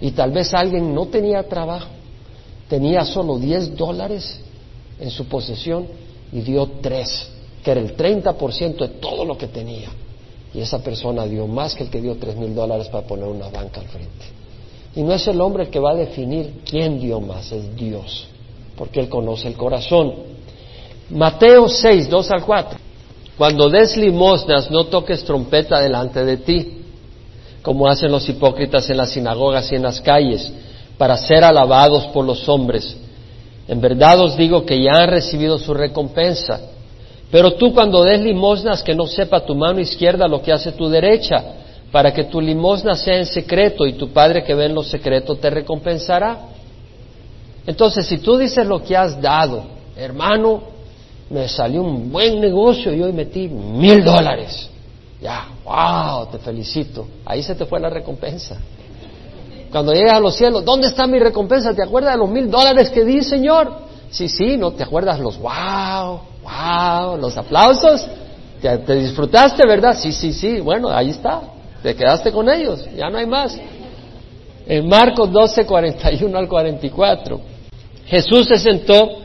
Y tal vez alguien no tenía trabajo, tenía solo 10 dólares en su posesión y dio 3, que era el 30% de todo lo que tenía. Y esa persona dio más que el que dio 3 mil dólares para poner una banca al frente. Y no es el hombre el que va a definir quién dio más, es Dios porque Él conoce el corazón. Mateo 6, 2 al 4. Cuando des limosnas, no toques trompeta delante de ti, como hacen los hipócritas en las sinagogas y en las calles, para ser alabados por los hombres. En verdad os digo que ya han recibido su recompensa. Pero tú cuando des limosnas, que no sepa tu mano izquierda lo que hace tu derecha, para que tu limosna sea en secreto y tu Padre que ve en lo secreto te recompensará. Entonces, si tú dices lo que has dado, hermano, me salió un buen negocio y hoy metí mil dólares. Ya, wow, te felicito. Ahí se te fue la recompensa. Cuando llegas a los cielos, ¿dónde está mi recompensa? ¿Te acuerdas de los mil dólares que di, Señor? Sí, sí, ¿no te acuerdas los wow, wow, los aplausos? ¿Te, te disfrutaste, verdad? Sí, sí, sí. Bueno, ahí está. Te quedaste con ellos. Ya no hay más. En Marcos 12, 41 al 44. Jesús se sentó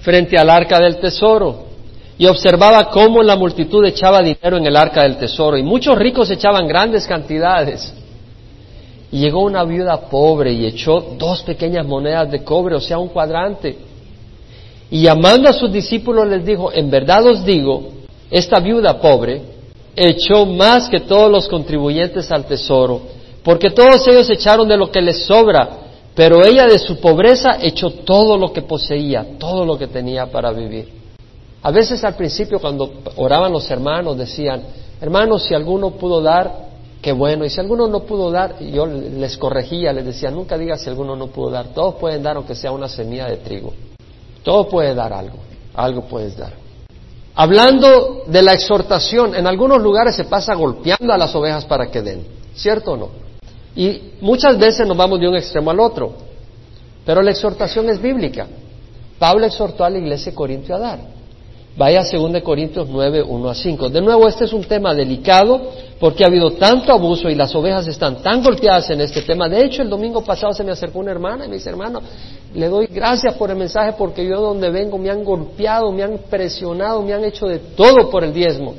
frente al arca del tesoro y observaba cómo la multitud echaba dinero en el arca del tesoro y muchos ricos echaban grandes cantidades. Y llegó una viuda pobre y echó dos pequeñas monedas de cobre, o sea, un cuadrante. Y llamando a sus discípulos les dijo, en verdad os digo, esta viuda pobre echó más que todos los contribuyentes al tesoro, porque todos ellos echaron de lo que les sobra, pero ella de su pobreza echó todo lo que poseía, todo lo que tenía para vivir. A veces al principio cuando oraban los hermanos decían, hermanos, si alguno pudo dar, qué bueno, y si alguno no pudo dar, yo les corregía, les decía, nunca digas si alguno no pudo dar, todos pueden dar aunque sea una semilla de trigo, todo puede dar algo, algo puedes dar. Hablando de la exhortación, en algunos lugares se pasa golpeando a las ovejas para que den, ¿cierto o no? Y muchas veces nos vamos de un extremo al otro, pero la exhortación es bíblica. Pablo exhortó a la iglesia de Corintio a dar. Vaya a 2 Corintios 9, 1 a 5. De nuevo, este es un tema delicado porque ha habido tanto abuso y las ovejas están tan golpeadas en este tema. De hecho, el domingo pasado se me acercó una hermana y me dice, hermano, le doy gracias por el mensaje porque yo donde vengo me han golpeado, me han presionado, me han hecho de todo por el diezmo.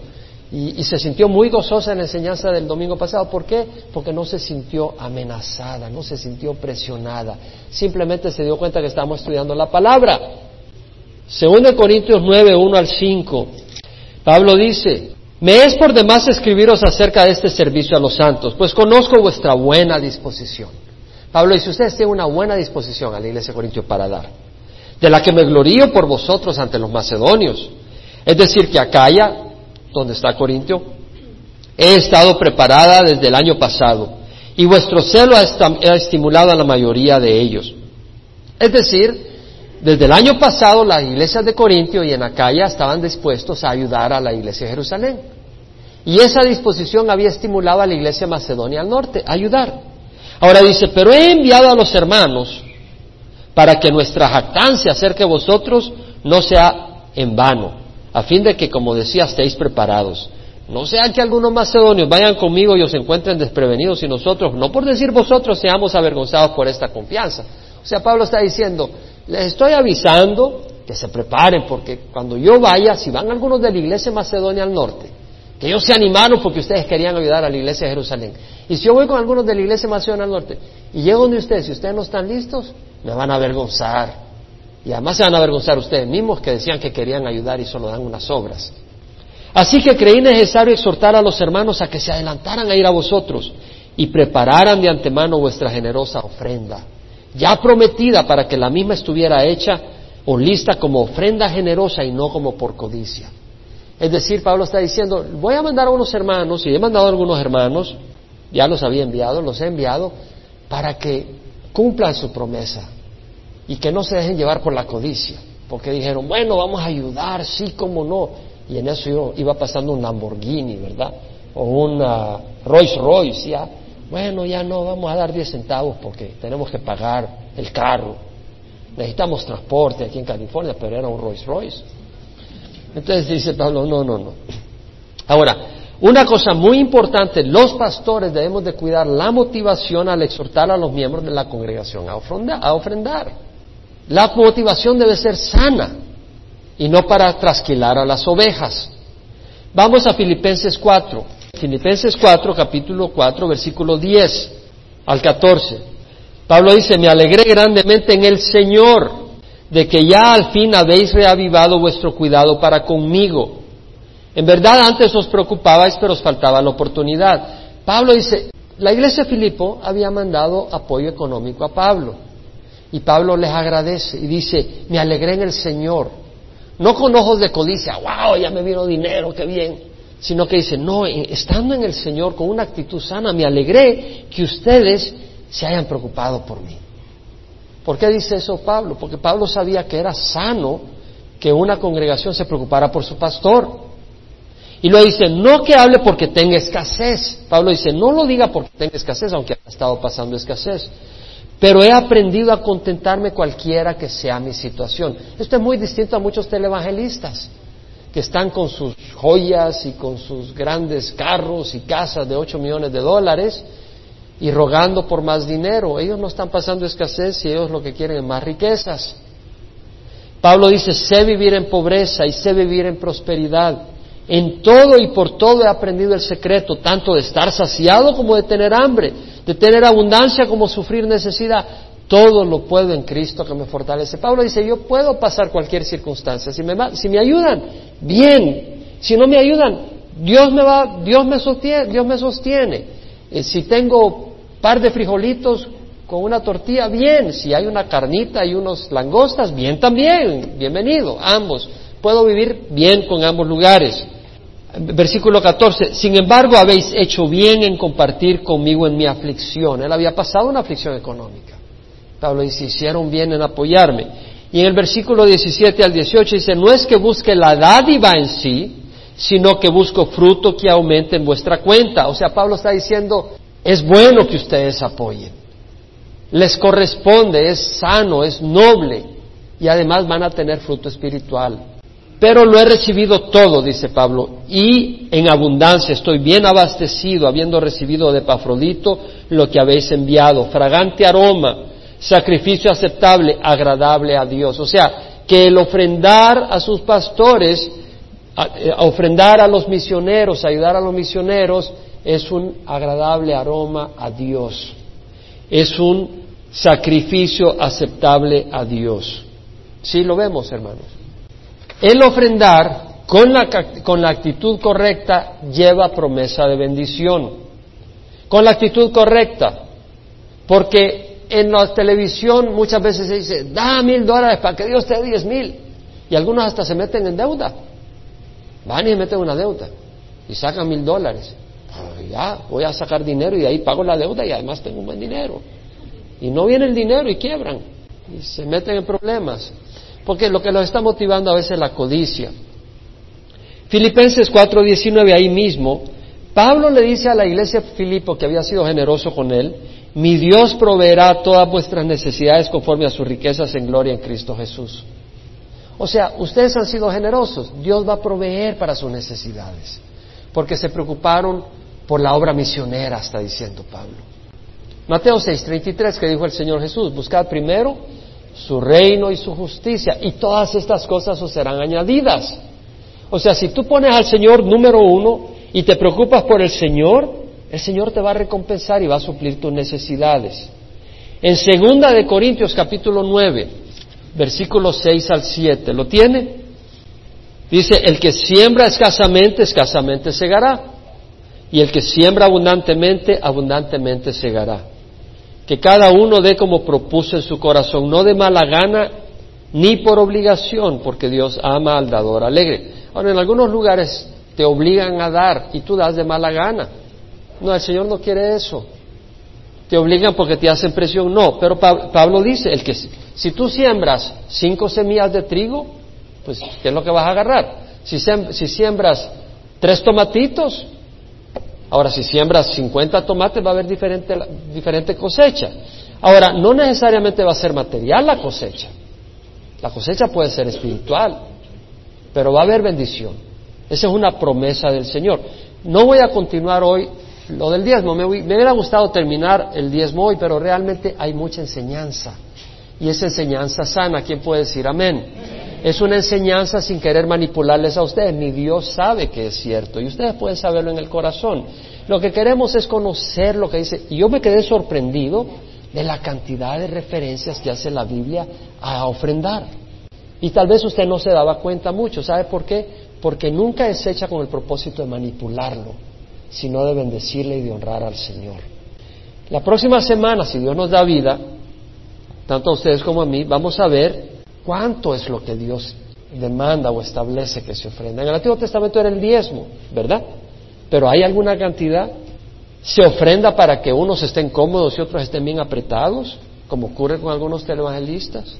Y, se sintió muy gozosa en la enseñanza del domingo pasado. ¿Por qué? Porque no se sintió amenazada, no se sintió presionada. Simplemente se dio cuenta que estamos estudiando la palabra. Según Corintios 9, 1 al 5, Pablo dice, me es por demás escribiros acerca de este servicio a los santos, pues conozco vuestra buena disposición. Pablo dice, ustedes tienen una buena disposición a la iglesia de Corintios para dar, de la que me glorío por vosotros ante los macedonios. Es decir, que Acaya donde está Corintio, he estado preparada desde el año pasado y vuestro celo ha estimulado a la mayoría de ellos. Es decir, desde el año pasado las iglesias de Corintio y en Acaya estaban dispuestos a ayudar a la iglesia de Jerusalén. Y esa disposición había estimulado a la iglesia Macedonia al norte a ayudar. Ahora dice, pero he enviado a los hermanos para que nuestra jactancia acerca de vosotros no sea en vano, a fin de que, como decía, estéis preparados. No sea que algunos macedonios vayan conmigo y os encuentren desprevenidos y nosotros, no por decir vosotros, seamos avergonzados por esta confianza. O sea, Pablo está diciendo, les estoy avisando que se preparen, porque cuando yo vaya, si van algunos de la iglesia Macedonia al norte, que ellos se animaron porque ustedes querían ayudar a la iglesia de Jerusalén. Y si yo voy con algunos de la iglesia Macedonia al norte y llego donde ustedes, si ustedes no están listos, me van a avergonzar. Y además se van a avergonzar ustedes mismos que decían que querían ayudar y solo dan unas obras. Así que creí necesario exhortar a los hermanos a que se adelantaran a ir a vosotros y prepararan de antemano vuestra generosa ofrenda, ya prometida para que la misma estuviera hecha o lista como ofrenda generosa y no como por codicia. Es decir, Pablo está diciendo, voy a mandar a unos hermanos, y he mandado a algunos hermanos, ya los había enviado, los he enviado, para que cumplan su promesa y que no se dejen llevar por la codicia, porque dijeron, bueno, vamos a ayudar, sí, cómo no, y en eso iba pasando un Lamborghini, ¿verdad? O una Rolls Royce, ya, bueno, ya no, vamos a dar 10 centavos porque tenemos que pagar el carro, necesitamos transporte aquí en California, pero era un Rolls Royce. Entonces dice Pablo, no, no, no. Ahora, una cosa muy importante, los pastores debemos de cuidar la motivación al exhortar a los miembros de la congregación a ofrendar. La motivación debe ser sana y no para trasquilar a las ovejas. Vamos a Filipenses 4. Filipenses 4, capítulo 4, versículo 10 al 14. Pablo dice, me alegré grandemente en el Señor de que ya al fin habéis reavivado vuestro cuidado para conmigo. En verdad antes os preocupabais, pero os faltaba la oportunidad. Pablo dice, la iglesia de Filipo había mandado apoyo económico a Pablo. Y Pablo les agradece y dice, me alegré en el Señor. No con ojos de codicia, wow, ya me vino dinero, qué bien. Sino que dice, no, estando en el Señor con una actitud sana, me alegré que ustedes se hayan preocupado por mí. ¿Por qué dice eso Pablo? Porque Pablo sabía que era sano que una congregación se preocupara por su pastor. Y lo dice, no que hable porque tenga escasez. Pablo dice, no lo diga porque tenga escasez, aunque ha estado pasando escasez. Pero he aprendido a contentarme cualquiera que sea mi situación. Esto es muy distinto a muchos televangelistas que están con sus joyas y con sus grandes carros y casas de 8 millones de dólares y rogando por más dinero. Ellos no están pasando escasez y ellos lo que quieren es más riquezas. Pablo dice, sé vivir en pobreza y sé vivir en prosperidad. En todo y por todo he aprendido el secreto, tanto de estar saciado como de tener hambre, de tener abundancia como sufrir necesidad. Todo lo puedo en Cristo que me fortalece. Pablo dice, yo puedo pasar cualquier circunstancia. Si me, si me ayudan, bien. Si no me ayudan, Dios me va, Dios me sostiene. Dios me sostiene. Eh, si tengo par de frijolitos con una tortilla, bien. Si hay una carnita y unos langostas, bien también. Bienvenido, ambos. Puedo vivir bien con ambos lugares. Versículo 14. Sin embargo, habéis hecho bien en compartir conmigo en mi aflicción. Él había pasado una aflicción económica. Pablo dice, hicieron bien en apoyarme. Y en el versículo 17 al 18 dice, no es que busque la dádiva en sí, sino que busco fruto que aumente en vuestra cuenta. O sea, Pablo está diciendo, es bueno que ustedes apoyen. Les corresponde, es sano, es noble y además van a tener fruto espiritual. Pero lo he recibido todo, dice Pablo, y en abundancia estoy bien abastecido, habiendo recibido de Pafrodito lo que habéis enviado, fragante aroma, sacrificio aceptable, agradable a Dios. O sea, que el ofrendar a sus pastores, eh, ofrendar a los misioneros, ayudar a los misioneros, es un agradable aroma a Dios, es un sacrificio aceptable a Dios. Sí lo vemos, hermanos. El ofrendar con la, con la actitud correcta lleva promesa de bendición. Con la actitud correcta. Porque en la televisión muchas veces se dice, da mil dólares para que Dios te dé diez mil. Y algunos hasta se meten en deuda. Van y meten una deuda. Y sacan mil dólares Ya, voy a sacar dinero y de ahí pago la deuda y además tengo un buen dinero. Y no viene el dinero y quiebran y se meten en problemas. Porque lo que los está motivando a veces es la codicia. Filipenses 4:19 ahí mismo, Pablo le dice a la iglesia de Filipo que había sido generoso con él, mi Dios proveerá todas vuestras necesidades conforme a sus riquezas en gloria en Cristo Jesús. O sea, ustedes han sido generosos, Dios va a proveer para sus necesidades, porque se preocuparon por la obra misionera, está diciendo Pablo. Mateo 6:33 que dijo el Señor Jesús, buscad primero su reino y su justicia, y todas estas cosas os serán añadidas. O sea, si tú pones al Señor número uno y te preocupas por el Señor, el Señor te va a recompensar y va a suplir tus necesidades. En segunda de Corintios capítulo 9, versículos 6 al 7, ¿lo tiene? Dice, el que siembra escasamente, escasamente segará, y el que siembra abundantemente, abundantemente segará. Que cada uno dé como propuso en su corazón, no de mala gana ni por obligación, porque Dios ama al dador alegre. Ahora, en algunos lugares te obligan a dar y tú das de mala gana. No, el Señor no quiere eso. Te obligan porque te hacen presión. No, pero Pablo dice, el que si tú siembras cinco semillas de trigo, pues ¿qué es lo que vas a agarrar? Si, si siembras tres tomatitos, ahora si siembras 50 tomates va a haber diferente, diferente cosecha. Ahora, no necesariamente va a ser material la cosecha. La cosecha puede ser espiritual, pero va a haber bendición. Esa es una promesa del Señor. No voy a continuar hoy lo del diezmo, me, hubiera gustado terminar el diezmo hoy, pero realmente hay mucha enseñanza. Y esa enseñanza sana, ¿quién puede decir amén? Es una enseñanza sin querer manipularles a ustedes, ni Dios sabe que es cierto, y ustedes pueden saberlo en el corazón. Lo que queremos es conocer lo que dice, y yo me quedé sorprendido de la cantidad de referencias que hace la Biblia a ofrendar. Y tal vez usted no se daba cuenta mucho, ¿sabe por qué? Porque nunca es hecha con el propósito de manipularlo sino de bendecirle y de honrar al Señor. La próxima semana, si Dios nos da vida, tanto a ustedes como a mí, vamos a ver cuánto es lo que Dios demanda o establece que se ofrenda. En el Antiguo Testamento era el diezmo, ¿verdad? Pero hay alguna cantidad. Se ofrenda para que unos estén cómodos y otros estén bien apretados, como ocurre con algunos televangelistas.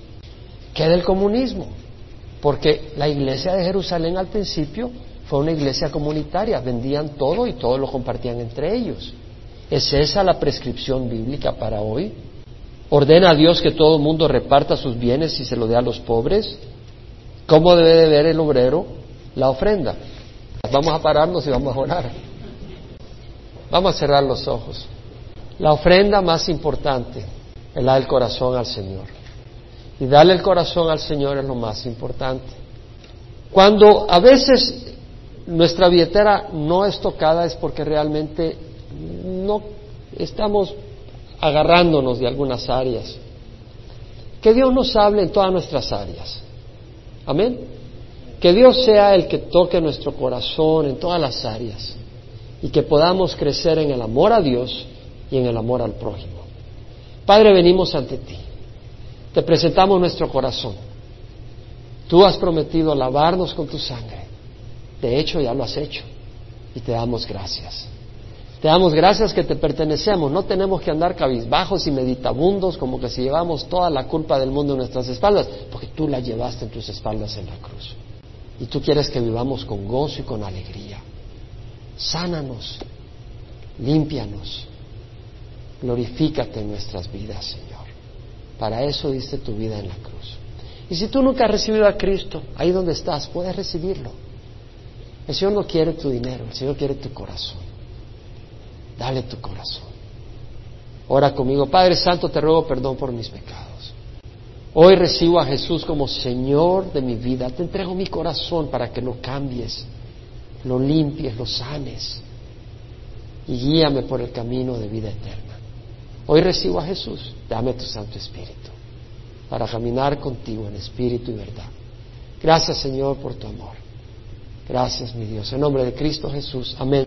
¿Qué del comunismo? Porque la iglesia de Jerusalén al principio fue una iglesia comunitaria, vendían todo y todo lo compartían entre ellos. ¿Es esa la prescripción bíblica para hoy? ¿Ordena a Dios que todo el mundo reparta sus bienes y se lo dé a los pobres? ¿Cómo debe de ver el obrero la ofrenda? Vamos a pararnos y vamos a orar. Vamos a cerrar los ojos. La ofrenda más importante es la del corazón al Señor. Y darle el corazón al Señor es lo más importante. Cuando a veces nuestra billetera no es tocada es porque realmente no estamos agarrándonos de algunas áreas. Que Dios nos hable en todas nuestras áreas. Amén. Que Dios sea el que toque nuestro corazón en todas las áreas y que podamos crecer en el amor a Dios y en el amor al prójimo. Padre, venimos ante ti. Te presentamos nuestro corazón. Tú has prometido lavarnos con tu sangre de hecho, ya lo has hecho. Y te damos gracias. Te damos gracias que te pertenecemos. No tenemos que andar cabizbajos y meditabundos como que si llevamos toda la culpa del mundo en nuestras espaldas, porque tú la llevaste en tus espaldas en la cruz. Y tú quieres que vivamos con gozo y con alegría. Sánanos, límpianos, glorifícate en nuestras vidas, Señor. Para eso diste tu vida en la cruz. Y si tú nunca has recibido a Cristo, ahí donde estás, puedes recibirlo. El Señor no quiere tu dinero, el Señor quiere tu corazón. Dale tu corazón. Ora conmigo, Padre Santo, te ruego perdón por mis pecados. Hoy recibo a Jesús como Señor de mi vida. Te entrego mi corazón para que lo cambies, lo limpies, lo sanes y guíame por el camino de vida eterna. Hoy recibo a Jesús. Dame tu Santo Espíritu para caminar contigo en espíritu y verdad. Gracias, Señor, por tu amor. Gracias, mi Dios. En nombre de Cristo Jesús. Amén.